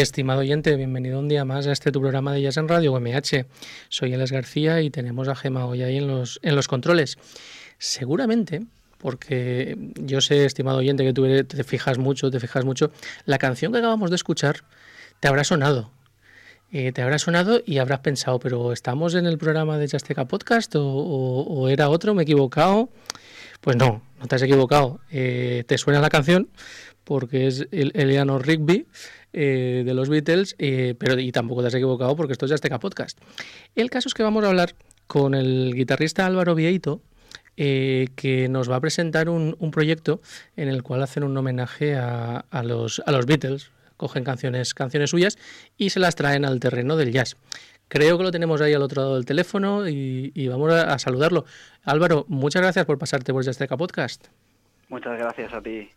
Estimado oyente, bienvenido un día más a este tu programa de Jazz en Radio UMH. Soy Eles García y tenemos a Gema hoy ahí en los, en los controles. Seguramente, porque yo sé, estimado oyente, que tú te fijas mucho, te fijas mucho, la canción que acabamos de escuchar te habrá sonado. Eh, te habrá sonado y habrás pensado, pero ¿estamos en el programa de Jasteca Podcast o, era otro? ¿Me he equivocado? Pues no, no te has equivocado. Eh, te suena la canción porque es el Eleanor Rigby eh, de los Beatles, pero y tampoco te has equivocado porque esto es Jasteca Podcast. El caso es que vamos a hablar con el guitarrista Álvaro Vieito, que nos va a presentar un, proyecto en el cual hacen un homenaje a, los, a los Beatles, cogen canciones, canciones suyas y se las traen al terreno del jazz. Creo que lo tenemos ahí al otro lado del teléfono y, vamos a, saludarlo. Álvaro, muchas gracias por pasarte por Jazzteca Podcast. Muchas gracias a ti,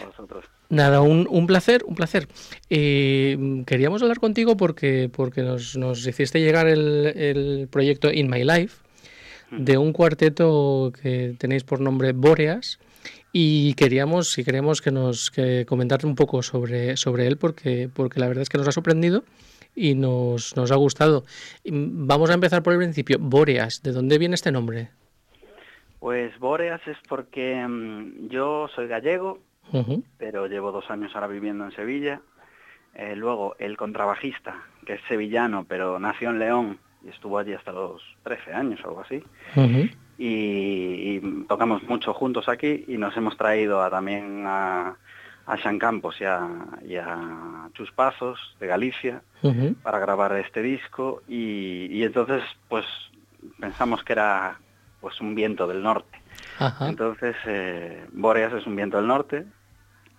a vosotros. Nada, un, placer, un placer. Eh, queríamos hablar contigo porque, porque nos, nos hiciste llegar el, el, proyecto In My Life de un cuarteto que tenéis por nombre Boreas y queríamos, si queremos que nos que comentar un poco sobre, sobre él, porque, porque la verdad es que nos ha sorprendido y nos, nos ha gustado. Vamos a empezar por el principio. Boreas, ¿de dónde viene este nombre? Pues Boreas es porque mm, yo soy gallego, pero llevo dos años ahora viviendo en Sevilla. Eh, luego el contrabajista, que es sevillano, pero nació en León y estuvo allí hasta los 13 años o algo así y, tocamos mucho juntos aquí y nos hemos traído a, también a, a Sean Campos y a, y a Chus Pazos de Galicia para grabar este disco y, entonces pues pensamos que era pues un viento del norte. Entonces eh, Boreas es un viento del norte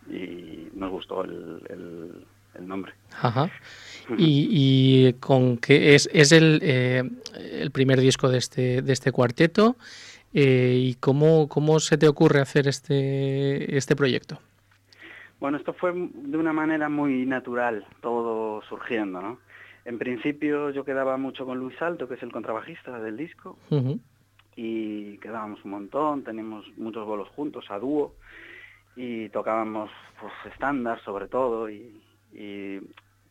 y nos gustó el, el, nombre. Y, con qué es, es el, eh, el, primer disco de este, de este cuarteto. Eh, ¿Y cómo, cómo se te ocurre hacer este, este proyecto? Bueno, esto fue de una manera muy natural, todo surgiendo, ¿no? En principio yo quedaba mucho con Luis Alto, que es el contrabajista del disco, y quedábamos un montón, teníamos muchos bolos juntos, a dúo, y tocábamos pues, estándar sobre todo, y, y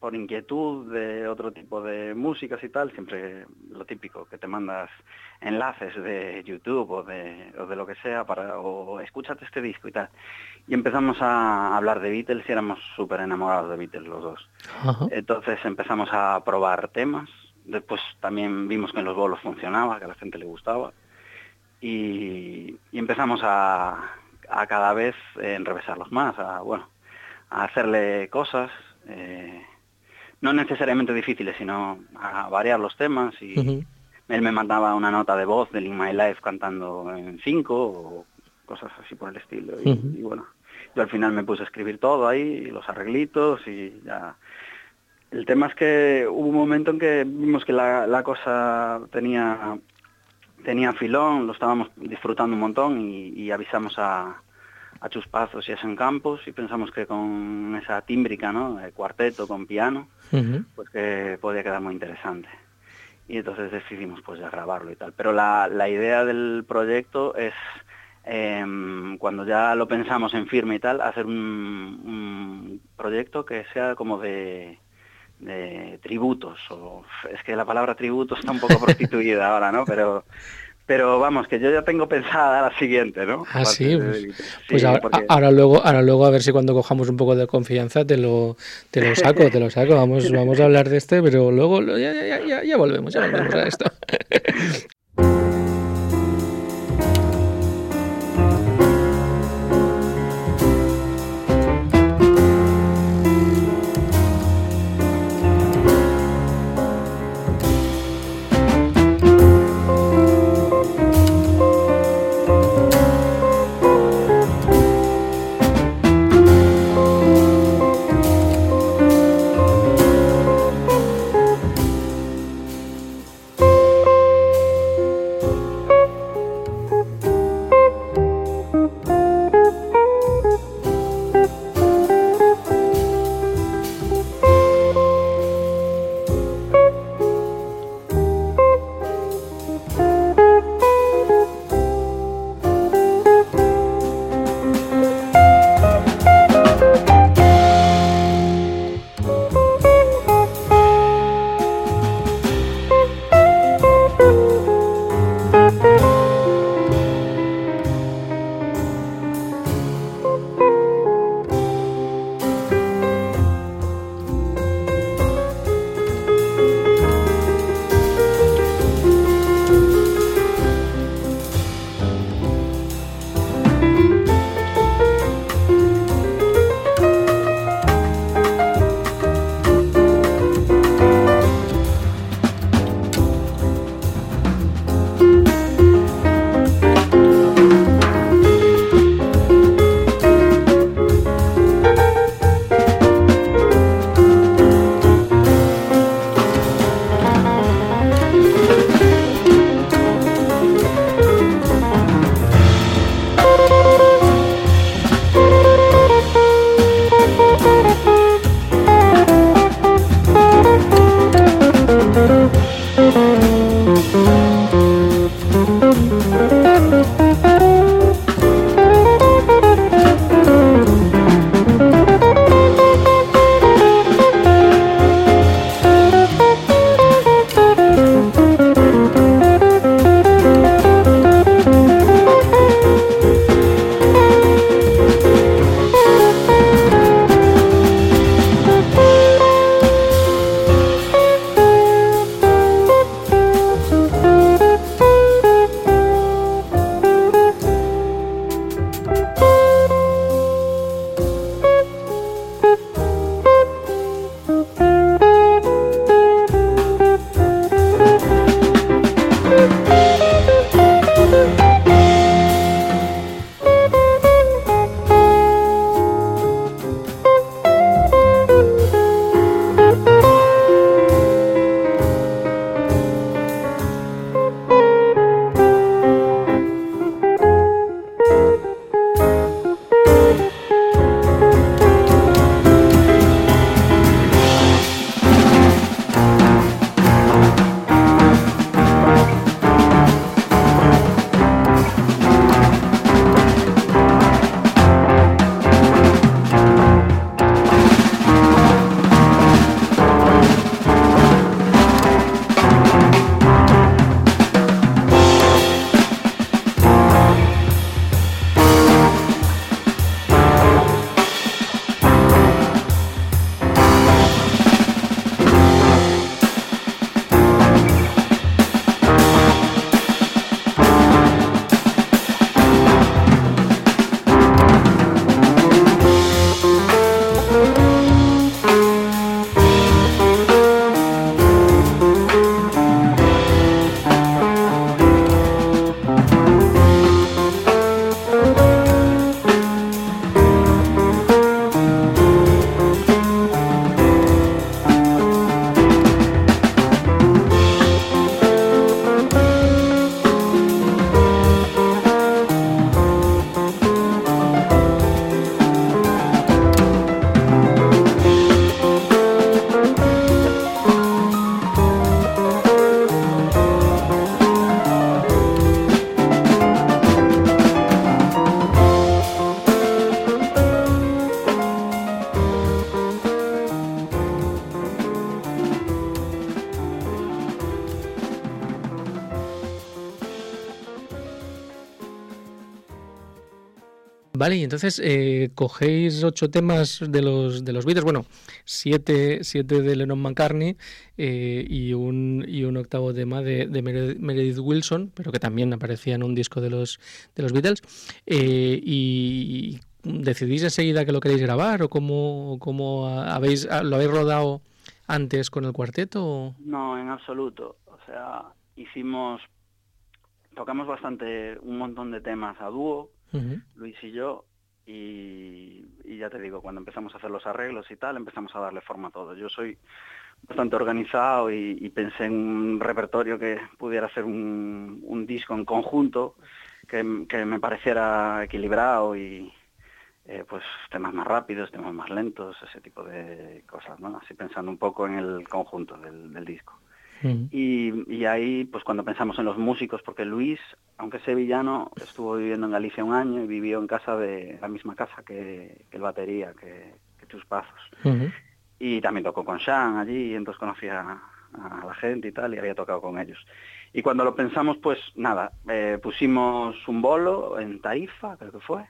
por inquietud de otro tipo de músicas y tal, siempre lo típico, que te mandas enlaces de YouTube o de, o de lo que sea para, o escúchate este disco y tal. Y empezamos a hablar de Beatles y éramos súper enamorados de Beatles los dos. Entonces empezamos a probar temas, después también vimos que en los bolos funcionaba, que a la gente le gustaba. Y, empezamos a, a cada vez enrevesarlos más, a, bueno, a hacerle cosas. Eh, no necesariamente difíciles, sino a variar los temas y él me mandaba una nota de voz del In My Life cantando en cinco o cosas así por el estilo. Y, bueno, yo al final me puse a escribir todo ahí, los arreglitos y ya. El tema es que hubo un momento en que vimos que la, cosa tenía tenía filón, lo estábamos disfrutando un montón y avisamos a, a Chuspazos y a San Campos y pensamos que con esa tímbrica, ¿no? El cuarteto con piano, pues que podía quedar muy interesante. Y entonces decidimos pues ya grabarlo y tal. Pero la, la idea del proyecto es, em, cuando ya lo pensamos en firme y tal, hacer un, un proyecto que sea como de, de tributos. O, es que la palabra tributo está un poco prostituida ahora, ¿no? Pero pero vamos, que yo ya tengo pensada la siguiente, ¿no? Ah, sí, pues, pues ahora, luego, ahora luego a ver si cuando cojamos un poco de confianza te lo, te lo saco, te lo saco. Vamos, vamos a hablar de este, pero luego ya, ya, ya, ya volvemos, ya volvemos a esto. Vale, y entonces eh, cogéis ocho temas de los de los Beatles, bueno, siete, siete de Lennon McCartney eh, y, un, y un octavo tema de, Meredith Wilson, pero que también aparecía en un disco de los de los Beatles. Eh, y, ¿Decidís enseguida que lo queréis grabar o cómo, cómo habéis, lo habéis rodado antes con el cuarteto? No, en absoluto. O sea, hicimos, tocamos bastante, un montón de temas a dúo, Luis y yo, y, ya te digo, cuando empezamos a hacer los arreglos y tal, empezamos a darle forma a todo. Yo soy bastante organizado y, pensé en un repertorio que pudiera ser un, disco en conjunto que, que, me pareciera equilibrado y eh, pues temas más rápidos, temas más lentos, ese tipo de cosas, ¿no? Así pensando un poco en el conjunto del disco. Y, ahí, pues cuando pensamos en los músicos, porque Luis, aunque es sevillano, estuvo viviendo en Galicia un año y vivió en casa de la misma casa que, el batería, que, tus pasos. Y también tocó con Sean allí, y entonces conocía a, la gente y tal, y había tocado con ellos. Y cuando lo pensamos, pues nada, eh, pusimos un bolo en Tarifa, creo que fue.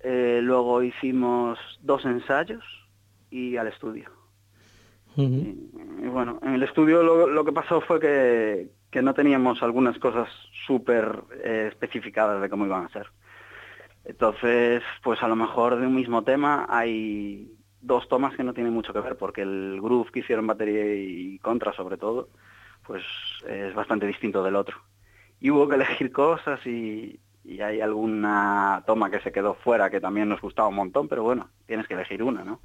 Eh, luego hicimos dos ensayos y al estudio y, bueno, en el estudio lo, que pasó fue que, no teníamos algunas cosas súper eh, especificadas de cómo iban a ser. Entonces, pues a lo mejor de un mismo tema hay dos tomas que no tienen mucho que ver, porque el groove que hicieron batería y contra sobre todo, pues es bastante distinto del otro. Y hubo que elegir cosas y, hay alguna toma que se quedó fuera que también nos gustaba un montón, pero bueno, tienes que elegir una, ¿no?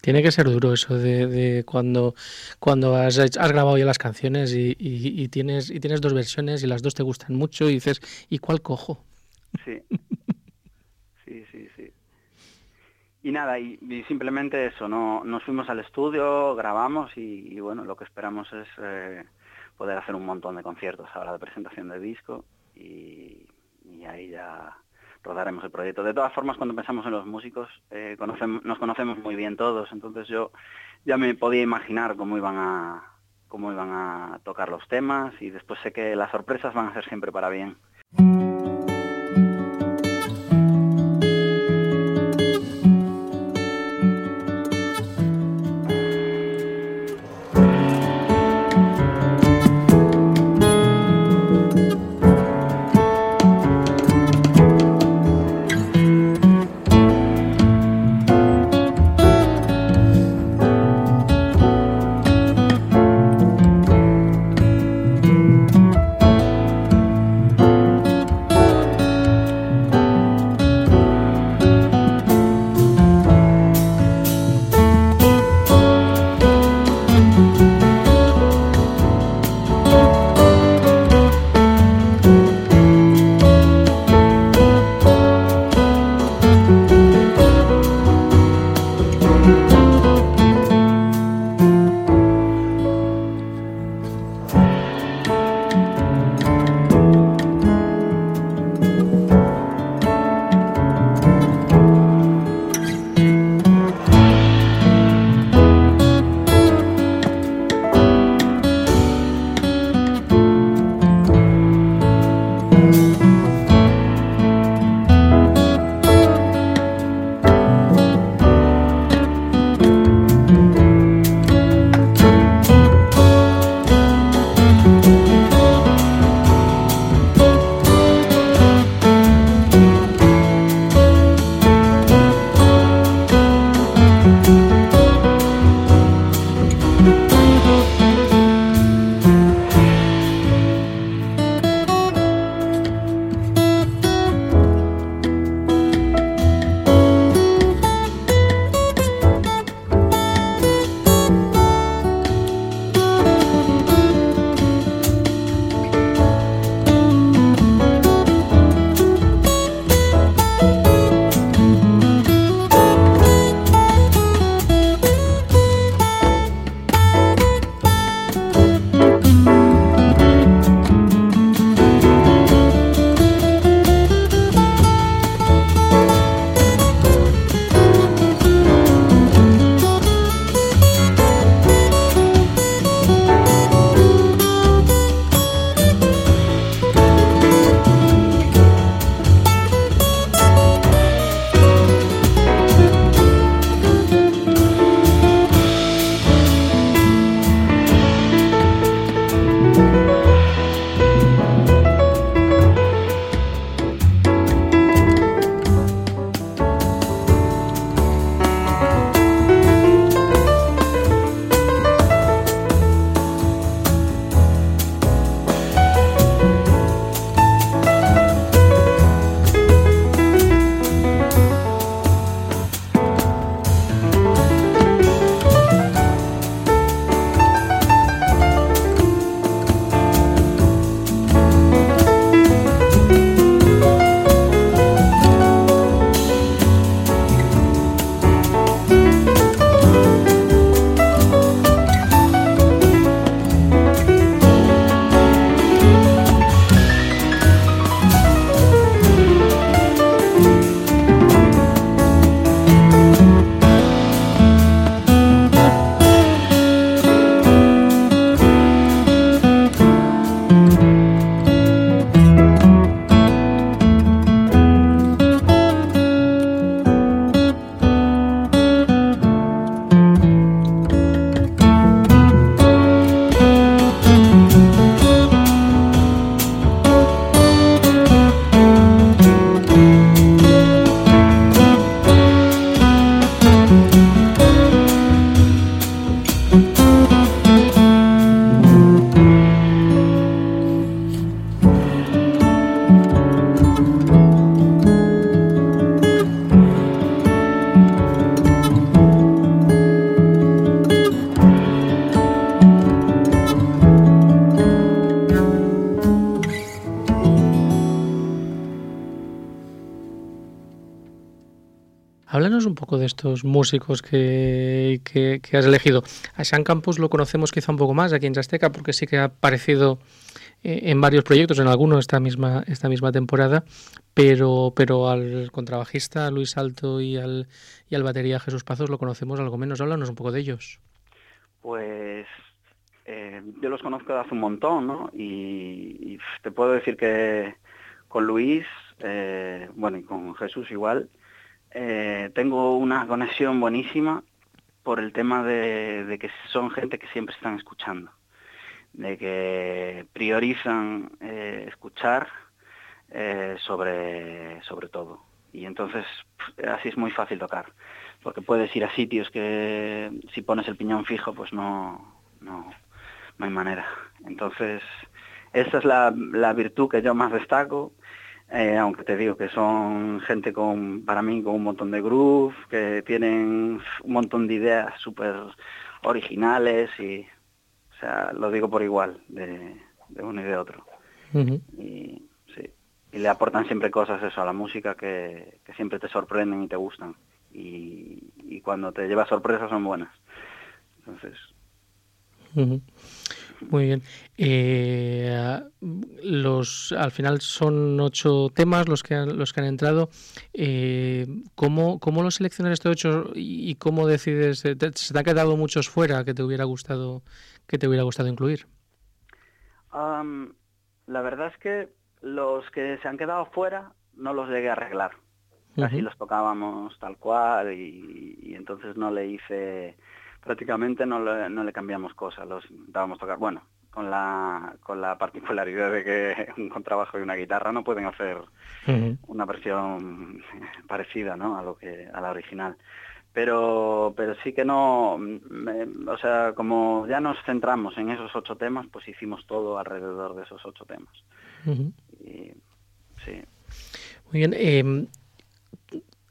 Tiene que ser duro eso de, cuando, cuando has, grabado ya las canciones y, tienes, y tienes dos versiones y las dos te gustan mucho y dices, ¿y cuál cojo? Sí, sí, sí, sí. Y nada, y, simplemente eso, no, nos fuimos al estudio, grabamos y, bueno, lo que esperamos es eh, poder hacer un montón de conciertos ahora de presentación de disco y ahí ya rodaremos el proyecto. De todas formas, cuando pensamos en los músicos, eh, nos conocemos muy bien todos, entonces yo ya me podía imaginar cómo iban a cómo iban a tocar los temas y después sé que las sorpresas van a ser siempre para bien. Háblanos un poco de estos músicos que, que, has elegido. A Sean Campos lo conocemos quizá un poco más aquí en Azteca porque sí que ha aparecido eh, en varios proyectos, en algunos esta misma, esta misma temporada, pero, pero al contrabajista Luis Alto y al, y al batería Jesús Pazos lo conocemos algo menos. Háblanos un poco de ellos. Pues eh, yo los conozco de hace un montón, ¿no? Y, te puedo decir que con Luis, eh, bueno, y con Jesús igual, eh, tengo una conexión buenísima por el tema de, que son gente que siempre están escuchando, de que priorizan eh, escuchar eh, sobre, sobre todo. Y entonces así es muy fácil tocar, porque puedes ir a sitios que si pones el piñón fijo pues no, no, no hay manera. Entonces, esa es la, la virtud que yo más destaco eh, aunque te digo que son gente con, para mí, con un montón de groove, que tienen un montón de ideas súper originales y, o sea, lo digo por igual, de, uno y de otro. Y sí, y le aportan siempre cosas eso a la música que, siempre te sorprenden y te gustan. Y, y cuando te llevas sorpresas son buenas. Entonces... Muy bien. Eh, los, al final son ocho temas los que han, los que han entrado. Eh, ¿cómo, ¿Cómo los seleccionas estos ocho y cómo decides? ¿Se te, han quedado muchos fuera que te hubiera gustado que te hubiera gustado incluir? la verdad es que los que se han quedado fuera no los llegué a arreglar. Así los tocábamos tal cual y entonces no le hice prácticamente no le, no le cambiamos cosas, los dábamos tocar. Bueno, con la, con la particularidad de que un contrabajo y una guitarra no pueden hacer una versión parecida ¿no? a lo que a la original. Pero pero sí que no o sea como ya nos centramos en esos ocho temas pues hicimos todo alrededor de esos ocho temas. Y, sí. Muy bien eh,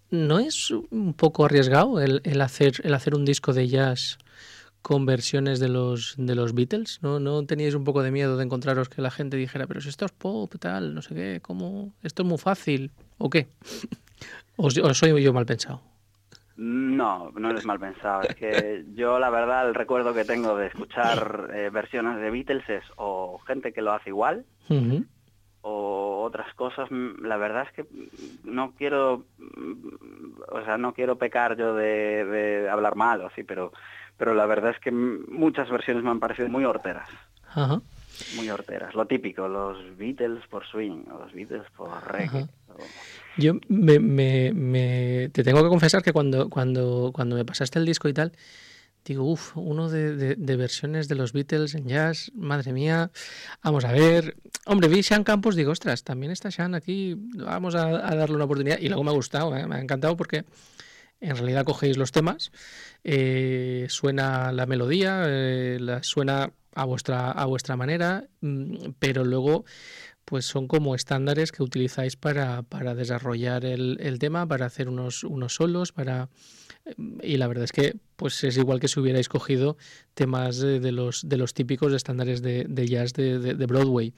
¿No es un poco arriesgado el, el, hacer, el hacer un disco de jazz con versiones de los, de los Beatles? ¿No, ¿No teníais un poco de miedo de encontraros que la gente dijera, pero si esto es pop, tal, no sé qué, ¿cómo? ¿Esto es muy fácil? ¿O qué? ¿O, soy yo mal pensado? No, no eres mal pensado. Es que yo la verdad el recuerdo que tengo de escuchar eh, versiones de Beatles es o gente que lo hace igual, o otras cosas, mm, la verdad es que no quiero, mm, o sea, no quiero pecar yo de, hablar mal o así, pero, pero la verdad es que muchas versiones me han parecido muy horteras. Muy horteras, lo típico, los Beatles por swing, o los Beatles por reggae. Yo me, me, me, te tengo que confesar que cuando, cuando, cuando me pasaste el disco y tal, digo, uff, uno de, versiones de los Beatles en jazz, madre mía, vamos a ver. Hombre, vi Sean Campos, digo, ostras, también está Sean aquí, vamos a, darle una oportunidad. Y luego me ha gustado, ¿eh? me ha encantado porque en realidad cogéis los temas, eh, suena la melodía, eh, la, suena a vuestra, a vuestra manera, mm, pero luego pues son como estándares que utilizáis para, para desarrollar el, el, tema, para hacer unos, unos solos, para y la verdad es que pues es igual que si hubierais cogido temas de, los, de los típicos estándares de, de jazz de, de Broadway.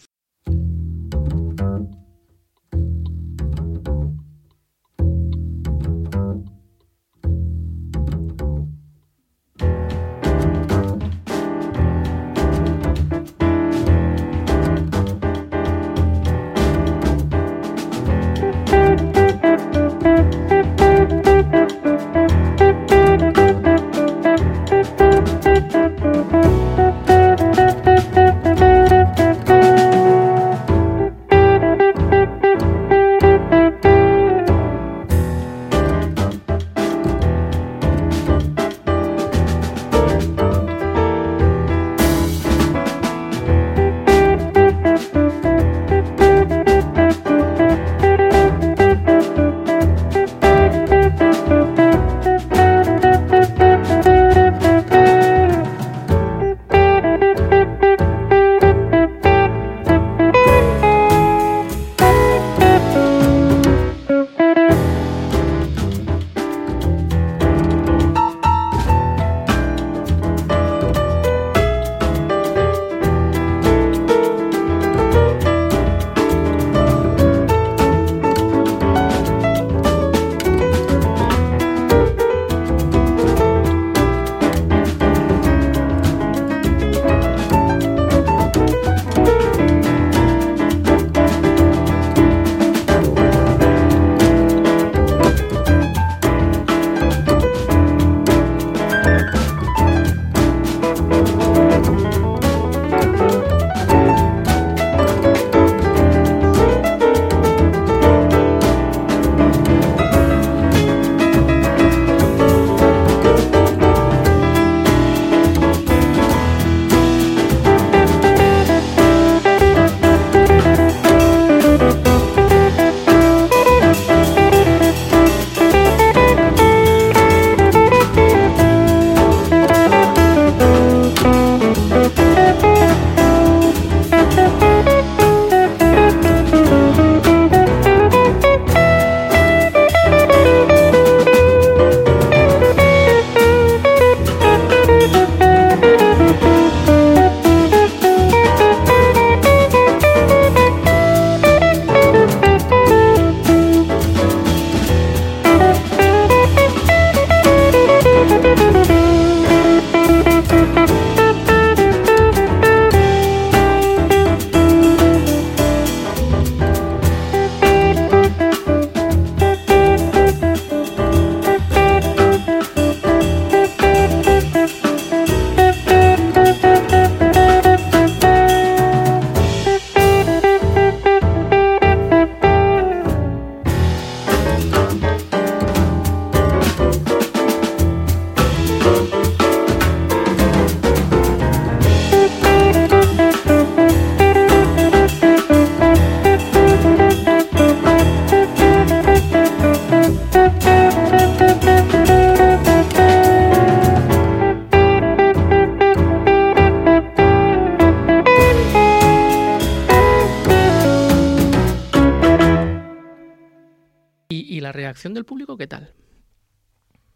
Reacción del público qué tal?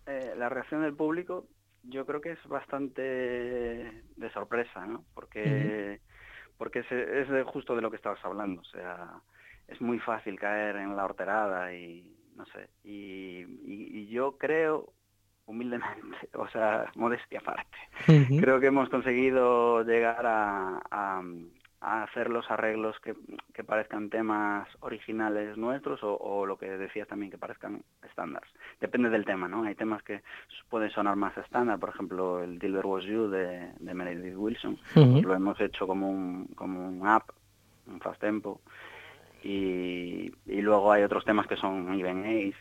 Eh, la reacción del público yo creo que es bastante de sorpresa, ¿no? Porque, porque es, es justo de lo que estabas hablando, o sea, es muy fácil caer en la horterada y no sé, y, yo creo, humildemente, o sea, modestia aparte, creo que hemos conseguido llegar a, a hacer los arreglos que, que, parezcan temas originales nuestros o, lo que decías también que parezcan estándares. Depende del tema, ¿no? Hay temas que pueden sonar más estándar, por ejemplo el Dilber Was You de, de Meredith Wilson, pues lo hemos hecho como un, como un app, un fast tempo, y, y luego hay otros temas que son even ace,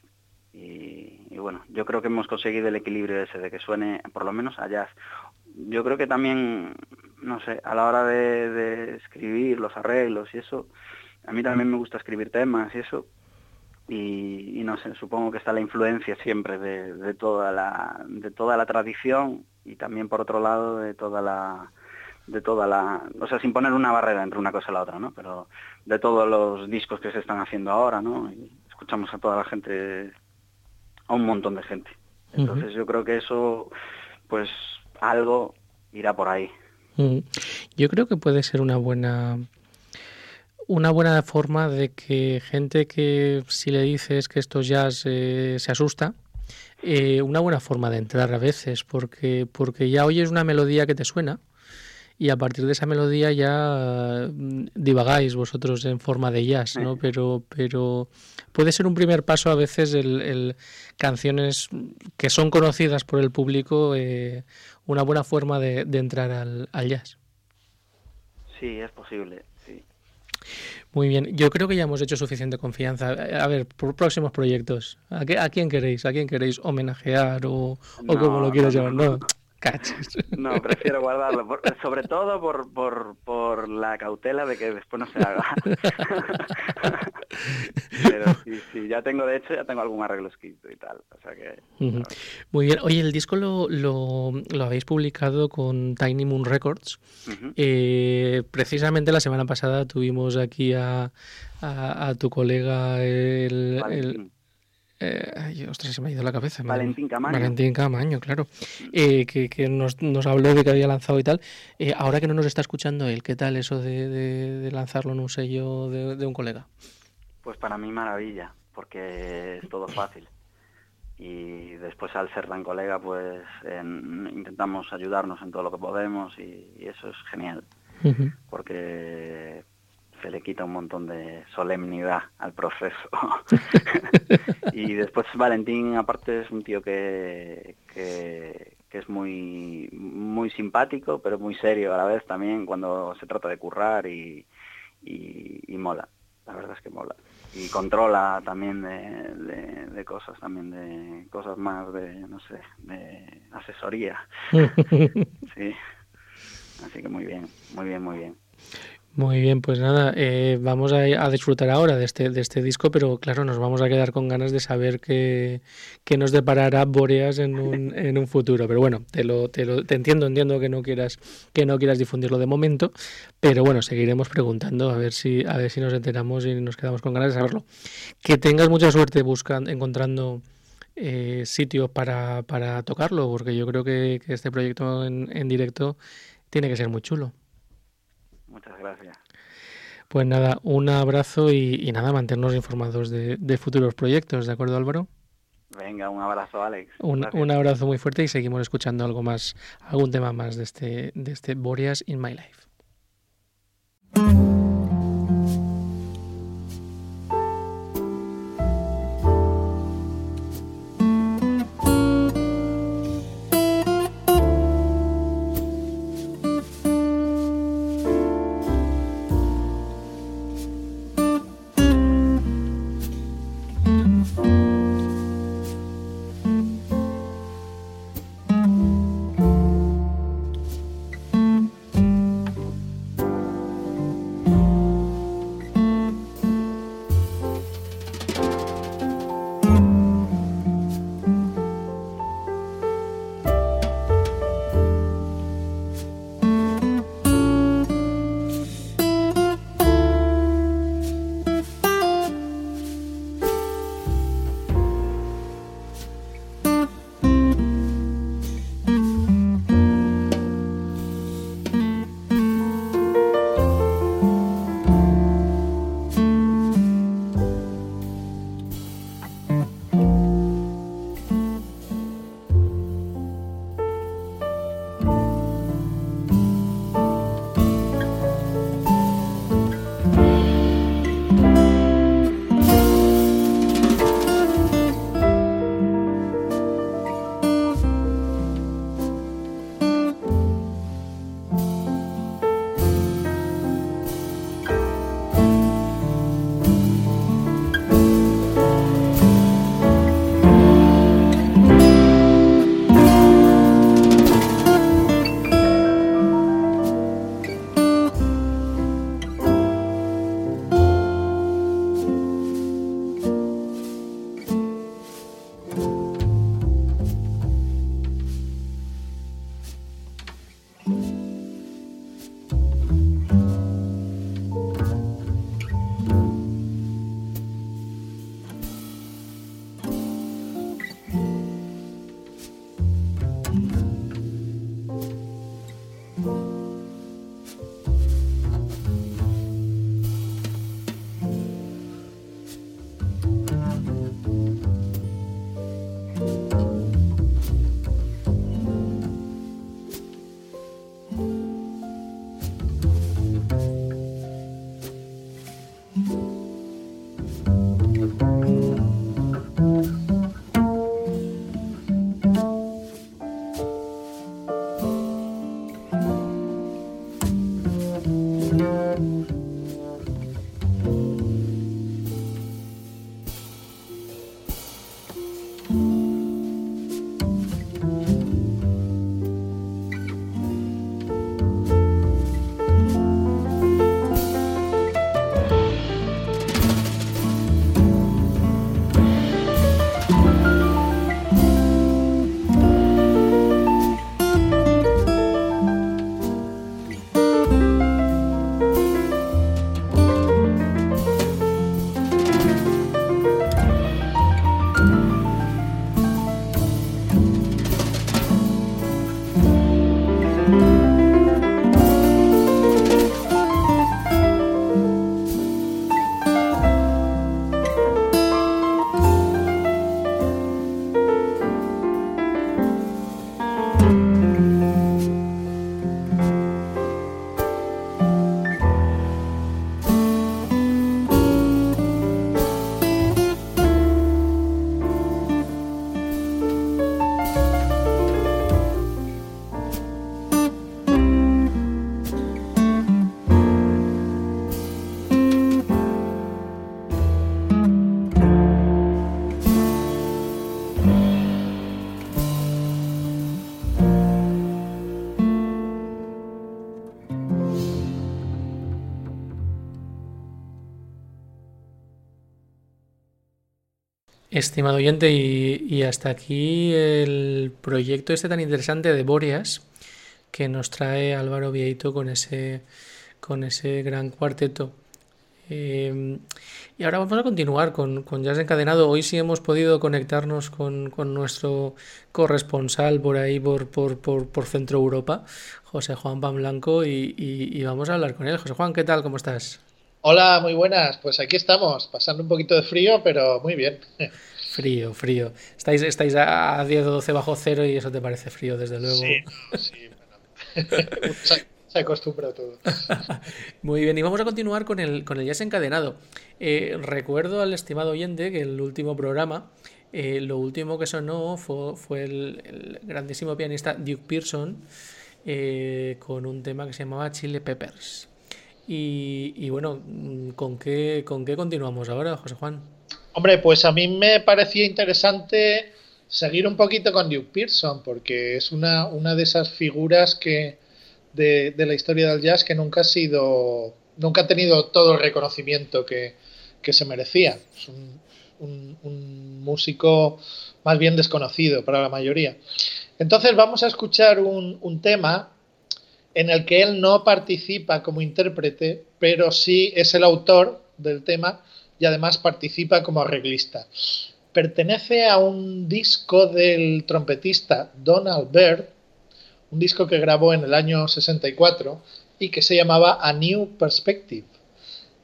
y, y, bueno, yo creo que hemos conseguido el equilibrio ese de que suene por lo menos a jazz. Yo creo que también no sé, a la hora de, escribir los arreglos y eso, a mí también me gusta escribir temas y eso, y, no sé, supongo que está la influencia siempre de, toda la, de toda la tradición y también por otro lado de toda la de toda la, o sea, sin poner una barrera entre una cosa y la otra, ¿no? Pero de todos los discos que se están haciendo ahora, ¿no? Y escuchamos a toda la gente, a un montón de gente. Entonces yo creo que eso, pues algo irá por ahí. Mm. Yo creo que puede ser una buena una buena forma de que gente que si le dices que esto ya se, se asusta, eh, una buena forma de entrar a veces, porque, porque ya oyes una melodía que te suena y a partir de esa melodía ya mm, divagáis vosotros en forma de jazz, ¿no? Pero, pero puede ser un primer paso a veces el, canciones que son conocidas por el público, eh, una buena forma de, entrar al, jazz. Sí, es posible, sí. Muy bien, yo creo que ya hemos hecho suficiente confianza. A ver, por próximos proyectos, ¿a, qué, a quién queréis? ¿A quién queréis homenajear o, o como lo quieras llamar? No. No, prefiero guardarlo, sobre todo por, por, por la cautela de que después no se haga. Pero sí, sí, ya tengo, de hecho, ya tengo algún arreglo escrito y tal. O sea que, Muy bien. Oye, el disco lo, lo, lo, habéis publicado con Tiny Moon Records. eh, precisamente la semana pasada tuvimos aquí a, a, tu colega el eh, ay, ostras, se me ha ido la cabeza. Valentín Camaño. Valentín Camaño, claro. Eh, que, que nos, nos, habló de que había lanzado y tal. Eh, ahora que no nos está escuchando él, ¿qué tal eso de, de, lanzarlo en un sello de, un colega? Pues para mí maravilla, porque es todo fácil. Y después al ser tan colega, pues intentamos ayudarnos en todo lo que podemos y, eso es genial. Porque se le quita un montón de solemnidad al proceso. y después Valentín, aparte, es un tío que, que, es muy, muy simpático, pero muy serio a la vez también cuando se trata de currar y, y, mola. La verdad es que mola. Y controla también de, de, cosas, también de cosas más de, no sé, de asesoría. sí. Así que muy bien, muy bien, muy bien. Muy bien, pues nada, eh, vamos a, disfrutar ahora de este, de este disco, pero claro, nos vamos a quedar con ganas de saber qué, nos deparará Boreas en un, en un futuro. Pero bueno, te lo, te lo te entiendo, entiendo que no quieras, que no quieras difundirlo de momento, pero bueno, seguiremos preguntando a ver si, a ver si nos enteramos y nos quedamos con ganas de saberlo. Que tengas mucha suerte buscando, encontrando eh, sitios para, para tocarlo, porque yo creo que, este proyecto en, en directo tiene que ser muy chulo. Muchas gracias. Pues nada, un abrazo y, nada, mantenernos informados de, futuros proyectos, ¿de acuerdo Álvaro? Venga, un abrazo Alex. Un, un, abrazo muy fuerte y seguimos escuchando algo más, algún tema más de este, de este Boreas in My Life. Estimado oyente, y, hasta aquí el proyecto este tan interesante de Boreas que nos trae Álvaro Vieito con ese, con ese gran cuarteto. Em, y ahora vamos a continuar con, con Jazz Encadenado. Hoy sí hemos podido conectarnos con, nuestro corresponsal por ahí, por, por, por, Centro Europa, José Juan Pan Blanco, y vamos a hablar con él. José Juan, ¿qué tal? ¿Cómo estás? Hola, muy buenas. Pues aquí estamos, pasando un poquito de frío, pero muy bien. Frío, frío. Estáis, estáis a 10 o 12 bajo cero y eso te parece frío, desde luego. Sí, sí, bueno. se, acostumbra todo. Muy bien, y vamos a continuar con el, con el jazz encadenado. Eh, recuerdo al estimado oyente que el último programa, eh, lo último que sonó fue, fue el, grandísimo pianista Duke Pearson eh, con un tema que se llamaba Chile Peppers. Y, y bueno, ¿con qué, ¿con qué continuamos ahora, José Juan? Hombre, pues a mí me parecía interesante seguir un poquito con Duke Pearson, porque es una, una de esas figuras que de, la historia del jazz que nunca ha sido, nunca ha tenido todo el reconocimiento que, se merecía. Es un, músico más bien desconocido para la mayoría. Entonces vamos a escuchar un, un tema en el que él no participa como intérprete, pero sí es el autor del tema y además participa como arreglista. Pertenece a un disco del trompetista Donald Byrd, un disco que grabó en el año 64 y que se llamaba A New Perspective.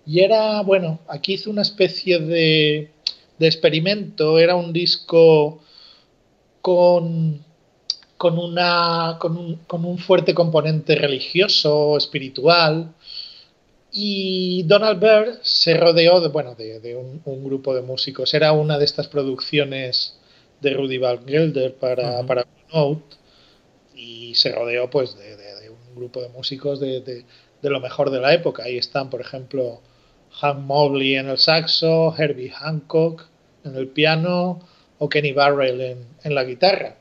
Y era, bueno, aquí hizo una especie de, experimento, era un disco con, con, una, con, un, con un fuerte componente religioso, espiritual, y Donald Byrd se rodeó de, bueno, de, un, grupo de músicos. Era una de estas producciones de Rudy Van Gelder para, para Note y se rodeó pues de, un grupo de músicos de, lo mejor de la época. Ahí están, por ejemplo, Hank Mobley en el saxo, Herbie Hancock en el piano o Kenny Barrell en, en la guitarra.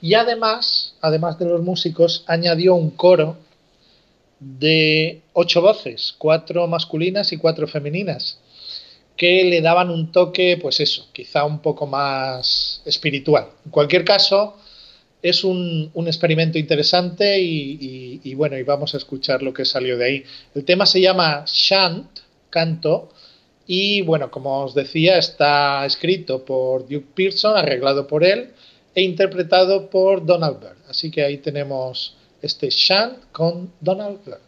Y además, además de los músicos, añadió un coro de ocho voces, cuatro masculinas y cuatro femeninas, que le daban un toque, pues eso, quizá un poco más espiritual. En cualquier caso, es un, experimento interesante y, bueno, y vamos a escuchar lo que salió de ahí. El tema se llama Shant, canto, y bueno, como os decía, está escrito por Duke Pearson, arreglado por él e interpretado por Donald Byrd. Así que ahí tenemos este Shan con Donald Clark.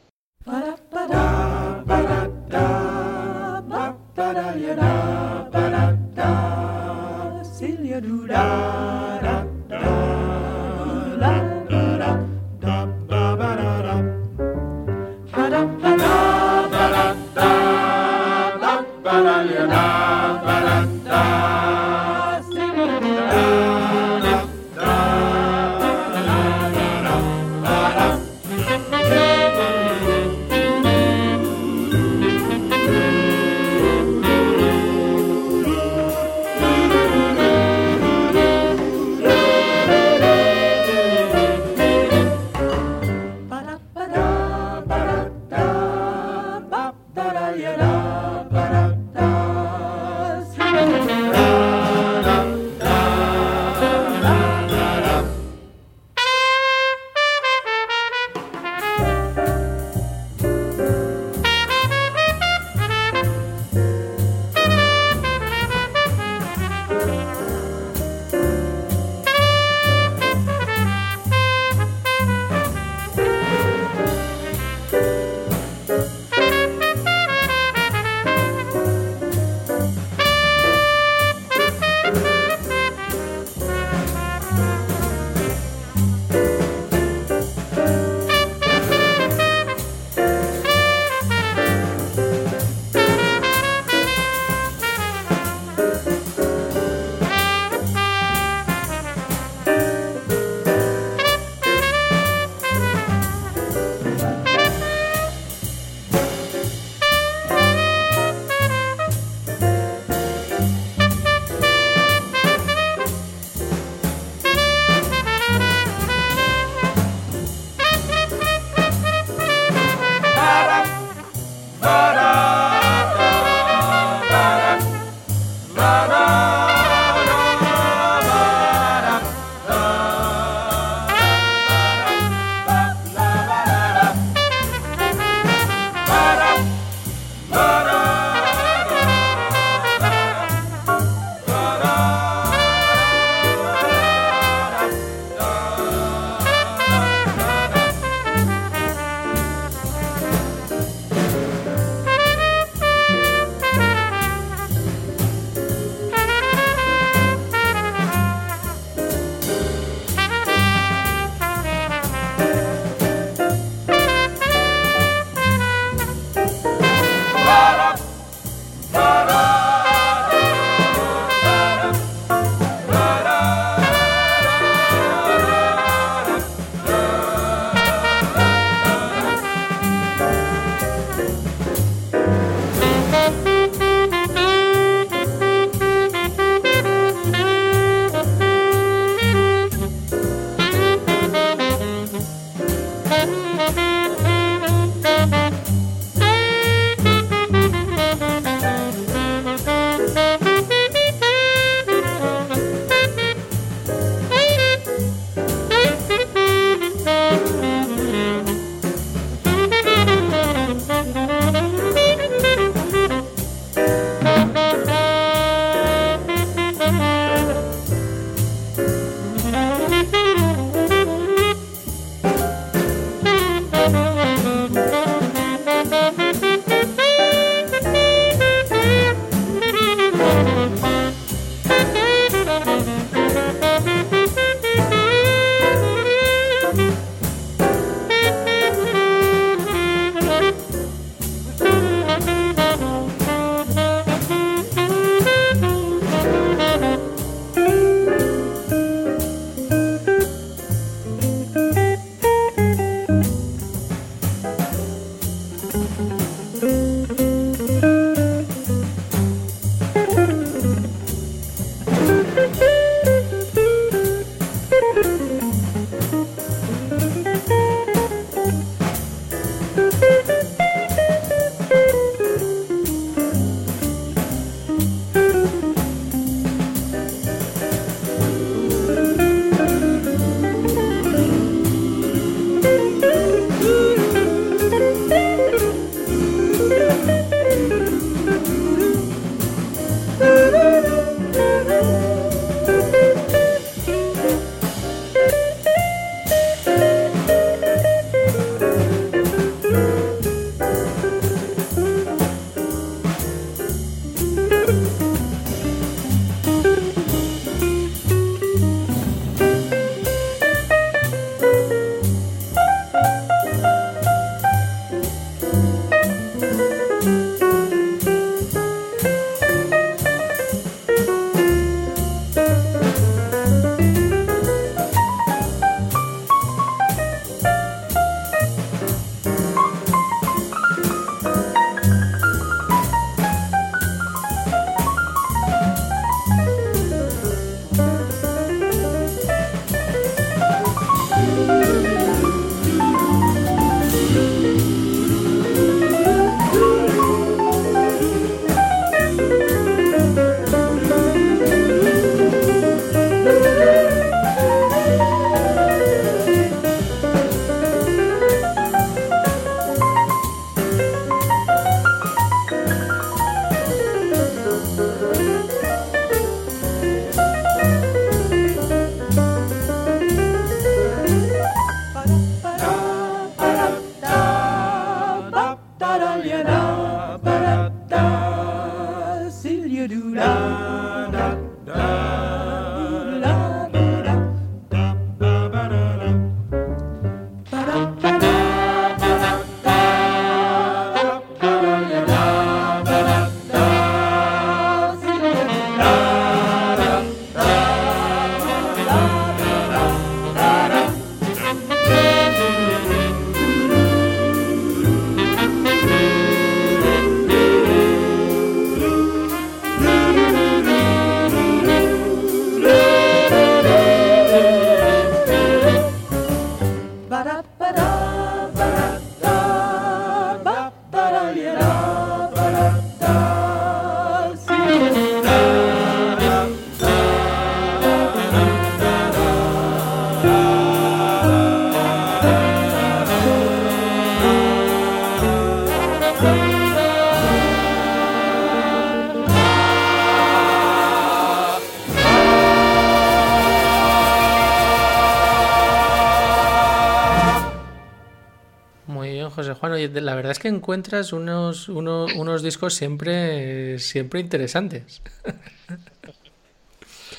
Verdad es que encuentras unos, unos, unos discos siempre, siempre interesantes.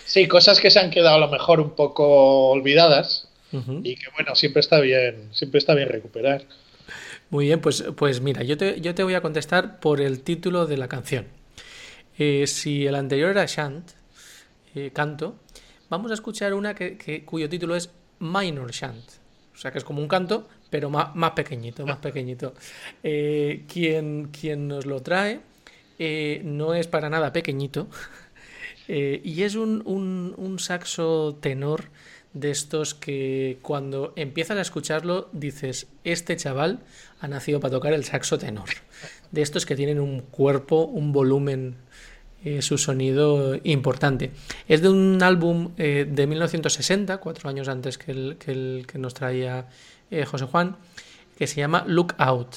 Sí, cosas que se han quedado a lo mejor un poco olvidadas y que bueno, siempre está bien, siempre está bien recuperar. Muy bien, pues, pues mira, yo te, yo te voy a contestar por el título de la canción. Eh, si el anterior era Shant, eh, canto, vamos a escuchar una que, cuyo título es Minor Shant. O sea que es como un canto, pero más, más pequeñito, más pequeñito. Eh, quien, quien, nos lo trae no es para nada pequeñito y es un, un, un saxo tenor de estos que cuando empiezas a escucharlo dices, este chaval ha nacido para tocar el saxo tenor. De estos que tienen un cuerpo, un volumen, eh, su sonido importante. Es de un álbum eh, de 1960, cuatro años antes que el que, nos traía eh, José Juan, que se llama Look Out.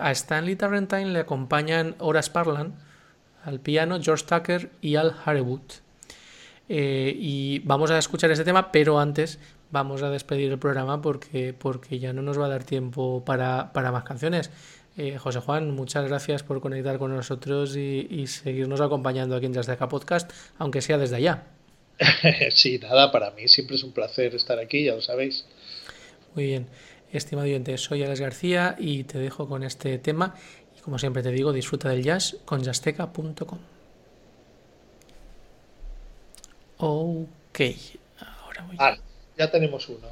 a Stanley Tarrantine le acompañan Horace Parlan al piano, George Tucker y Al Harewood. Eh, y vamos a escuchar este tema, pero antes vamos a despedir el programa porque, porque ya no nos va a dar tiempo para, más canciones. Eh, José Juan, muchas gracias por conectar con nosotros y, seguirnos acompañando aquí en Desde Acá Podcast, aunque sea desde allá. sí, nada, para mí siempre es un placer estar aquí, ya lo sabéis. Muy bien, estimado oyente, soy Alex García y te dejo con este tema. Y como siempre te digo, disfruta del jazz con jazzteca.com. Ok, ahora voy. Vale, ya tenemos uno.